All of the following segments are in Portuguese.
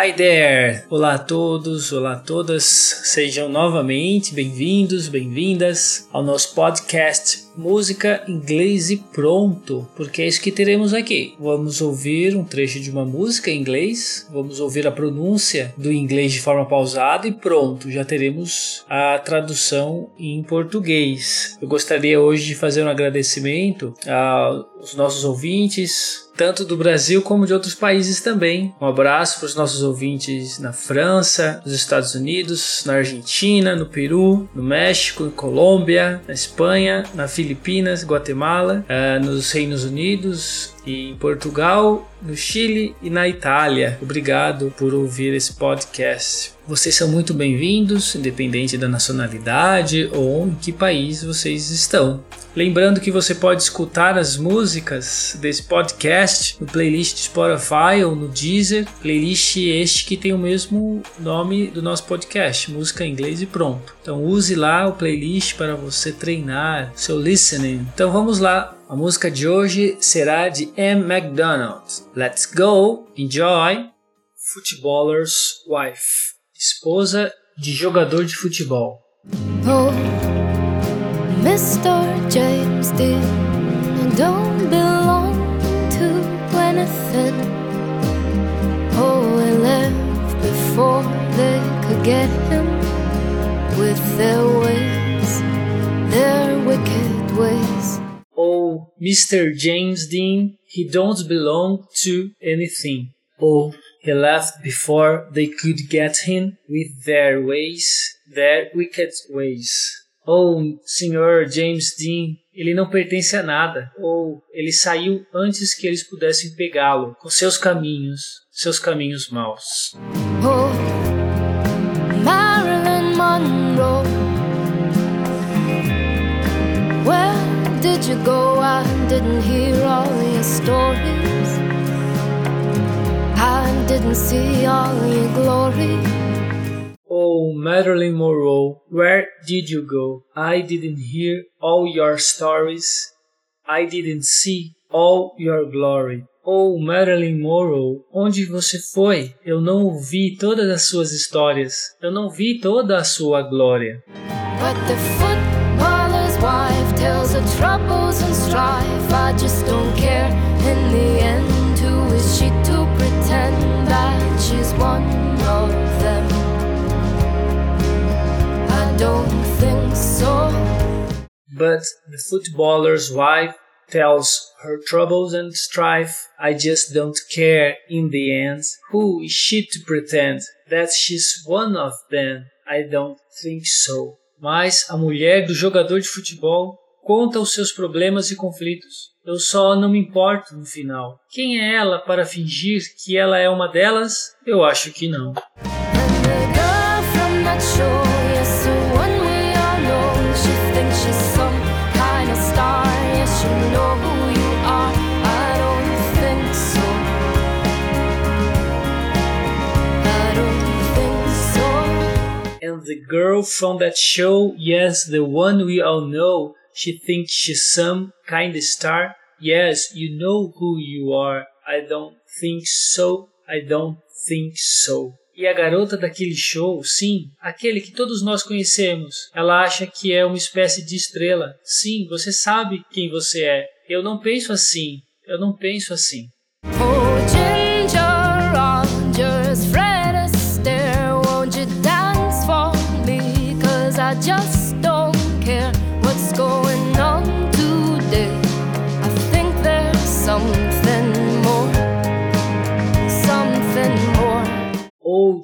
Hi there! Olá a todos, olá a todas, sejam novamente bem-vindos, bem-vindas ao nosso podcast Música, Inglês e Pronto, porque é isso que teremos aqui. Vamos ouvir um trecho de uma música em inglês, vamos ouvir a pronúncia do inglês de forma pausada e pronto, já teremos a tradução em português. Eu gostaria hoje de fazer um agradecimento aos nossos ouvintes, tanto do Brasil como de outros países também. Um abraço para os nossos ouvintes na França, nos Estados Unidos, na Argentina, no Peru, no México, em Colômbia, na Espanha, na Filipinas, Guatemala, uh, nos Reinos Unidos, em Portugal, no Chile e na Itália. Obrigado por ouvir esse podcast. Vocês são muito bem-vindos, independente da nacionalidade ou em que país vocês estão. Lembrando que você pode escutar as músicas desse podcast no playlist Spotify ou no Deezer, playlist este que tem o mesmo nome do nosso podcast, música em inglês e pronto. Então use lá o playlist para você treinar seu listening. Então vamos lá, a música de hoje será de M. McDonald. Let's go, enjoy. Footballer's Wife esposa de jogador de futebol. Oh, Mr. James Dean, don't belong to anything. Oh, he left before they could get him with their ways, their wicked ways. Oh, Mr. James Dean, he don't belong to anything. Oh, He left before they could get him with their ways, their wicked ways. Ou Sr. James Dean, ele não pertence a nada. Ou ele saiu antes que eles pudessem pegá-lo com seus caminhos, seus caminhos maus. Oh, Marilyn Monroe, didn't hear all your stories. I didn't see all your glory. Oh, Marilyn Monroe, where did you go? I didn't hear all your stories. I didn't see all your glory. Oh, Marilyn Monroe, onde você foi? Eu não ouvi todas as suas histórias. Eu não vi toda a sua glória. The troubles and strife. I just don't care in the end. Who is she to pretend that she's one of them? I don't think so. But the footballer's wife tells her troubles and strife. I just don't care in the end. Who is she to pretend that she's one of them? I don't think so. Mas a mulher do jogador de futebol conta os seus problemas e conflitos. Eu só não me importo no final. Quem é ela para fingir que ela é uma delas? Eu acho que não. And the girl from that show, yes, the one we all know, She thinks she's some kind of star. Yes, you know who you are. I don't think so. I don't think so. E a garota daquele show, sim, aquele que todos nós conhecemos, ela acha que é uma espécie de estrela. Sim, você sabe quem você é. Eu não penso assim. Eu não penso assim. Oh,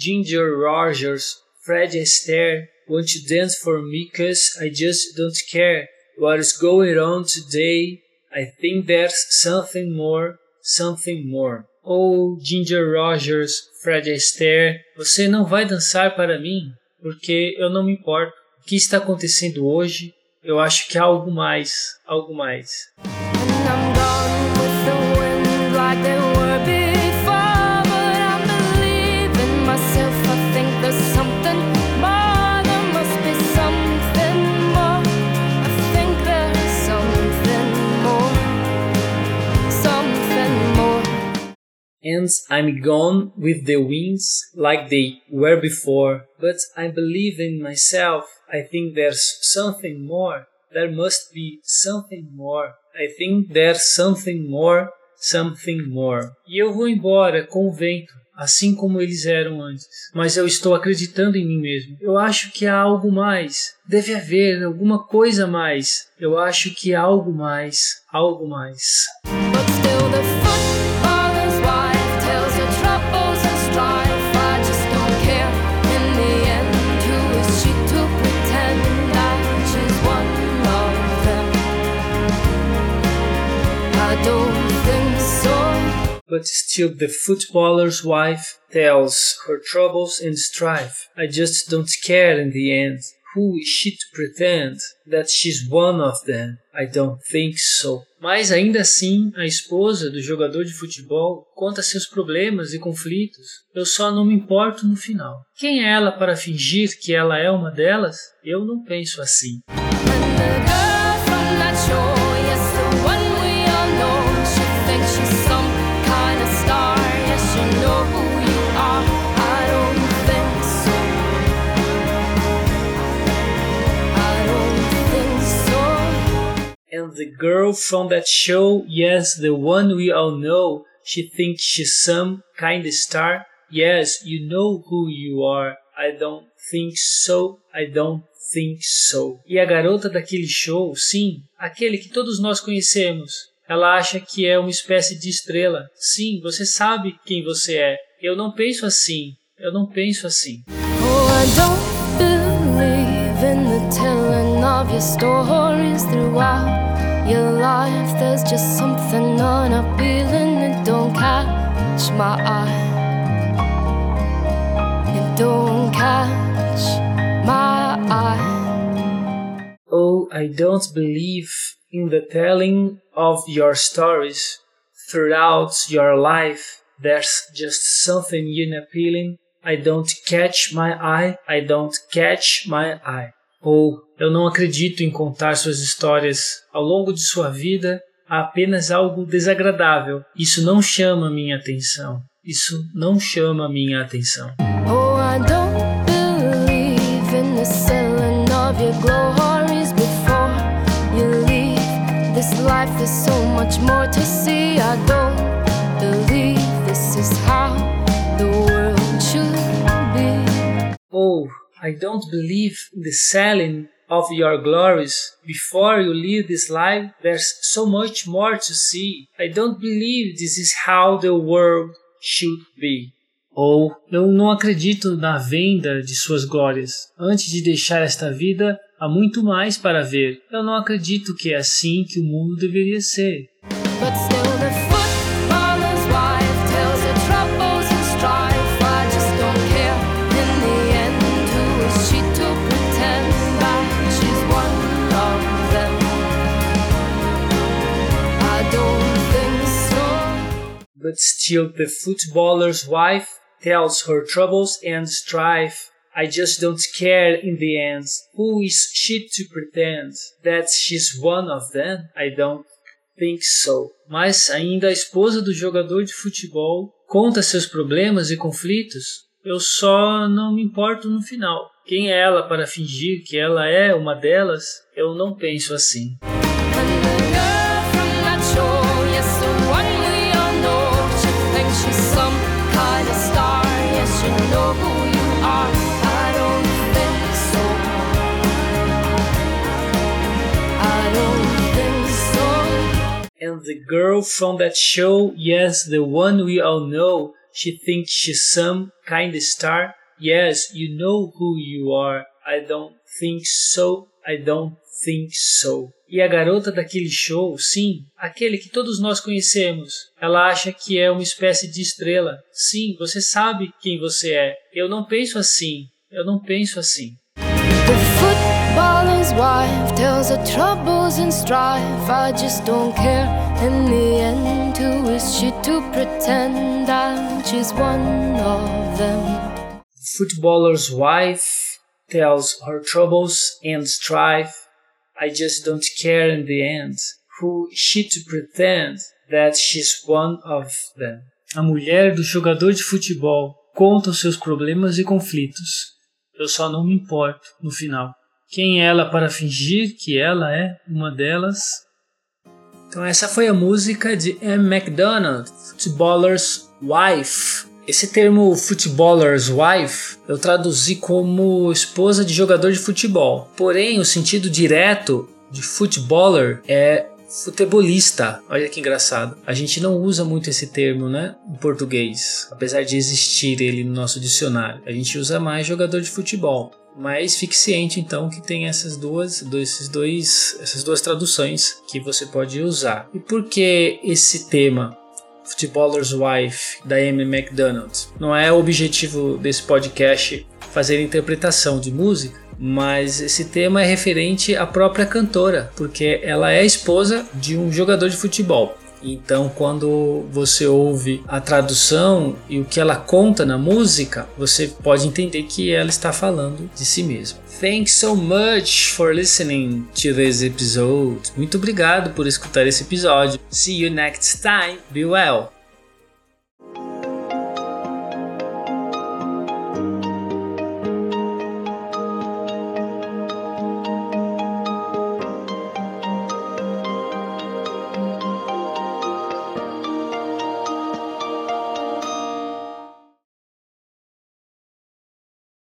Ginger Rogers, Fred Astaire, won't you dance for me cause I just don't care what is going on today. I think there's something more, something more. Oh, Ginger Rogers, Fred Astaire, você não vai dançar para mim? Porque eu não me importo. O que está acontecendo hoje? Eu acho que há algo mais, algo mais. And I'm gone with the winds like they were before. But I believe in myself. I think there's something more. There must be something more. I think there's something more, something more. E eu vou embora com o vento, assim como eles eram antes. Mas eu estou acreditando em mim mesmo. Eu acho que há algo mais. Deve haver alguma coisa mais. Eu acho que há algo mais, algo mais. But still the footballer's wife tells her troubles and strife. I just don't care in the end. Who is she to pretend that she's one of them? I don't think so. Mas ainda assim, a esposa do jogador de futebol conta seus problemas e conflitos. Eu só não me importo no final. Quem é ela para fingir que ela é uma delas? Eu não penso assim. The girl from that show, yes, the one we all know, she thinks she's some kind of star. Yes, you know who you are. I don't think so. I don't think so. E a garota daquele show, sim, aquele que todos nós conhecemos. Ela acha que é uma espécie de estrela. Sim, você sabe quem você é. Eu não penso assim. Eu não penso assim. Oh, Your life, there's just something unappealing that don't catch my eye. It don't catch my eye. Oh, I don't believe in the telling of your stories. Throughout your life, there's just something unappealing. I don't catch my eye. I don't catch my eye. Ou eu não acredito em contar suas histórias ao longo de sua vida há apenas algo desagradável. Isso não chama minha atenção. Isso não chama minha atenção. Oh, I don't believe in the selling of your glories before you leave. This life is so much more to see. I don't I don't believe in the selling of your glories. Before you leave this life, there's so much more to see. I don't believe this is how the world should be. Ou eu não acredito na venda de suas glórias. Antes de deixar esta vida, há muito mais para ver. Eu não acredito que é assim que o mundo deveria ser. but still the footballer's wife tells her troubles and strife. I just don't care in the end. Who is she to pretend that she's one of them? I don't think so. Mas ainda a esposa do jogador de futebol conta seus problemas e conflitos. Eu só não me importo no final. Quem é ela para fingir que ela é uma delas? Eu não penso assim. The girl from that show, yes, the one we all know, she thinks she's some kind of star. Yes, you know who you are. I don't think so. I don't think so. E a garota daquele show, sim, aquele que todos nós conhecemos, ela acha que é uma espécie de estrela. Sim, você sabe quem você é. Eu não penso assim. Eu não penso assim. The footballer's wife tells her troubles and strife. I just don't care. In the end, who is she to pretend that she's one of them? Footballer's wife tells her troubles and strife. I just don't care in the end. Who is she to pretend that she's one of them? A mulher do jogador de futebol conta os seus problemas e conflitos. Eu só não me importo no final. Quem é ela para fingir que ela é uma delas? Então essa foi a música de M. McDonald, Footballer's Wife. Esse termo footballer's wife eu traduzi como esposa de jogador de futebol. Porém, o sentido direto de footballer é futebolista. Olha que engraçado. A gente não usa muito esse termo, né, em português, apesar de existir ele no nosso dicionário. A gente usa mais jogador de futebol. Mas fique ciente então que tem essas duas, esses dois, essas duas traduções que você pode usar. E por que esse tema Footballer's Wife, da Amy McDonald. Não é o objetivo desse podcast fazer interpretação de música, mas esse tema é referente à própria cantora, porque ela é esposa de um jogador de futebol. Então, quando você ouve a tradução e o que ela conta na música, você pode entender que ela está falando de si mesma. Thanks so much for listening to this episode. Muito obrigado por escutar esse episódio. See you next time. Be well.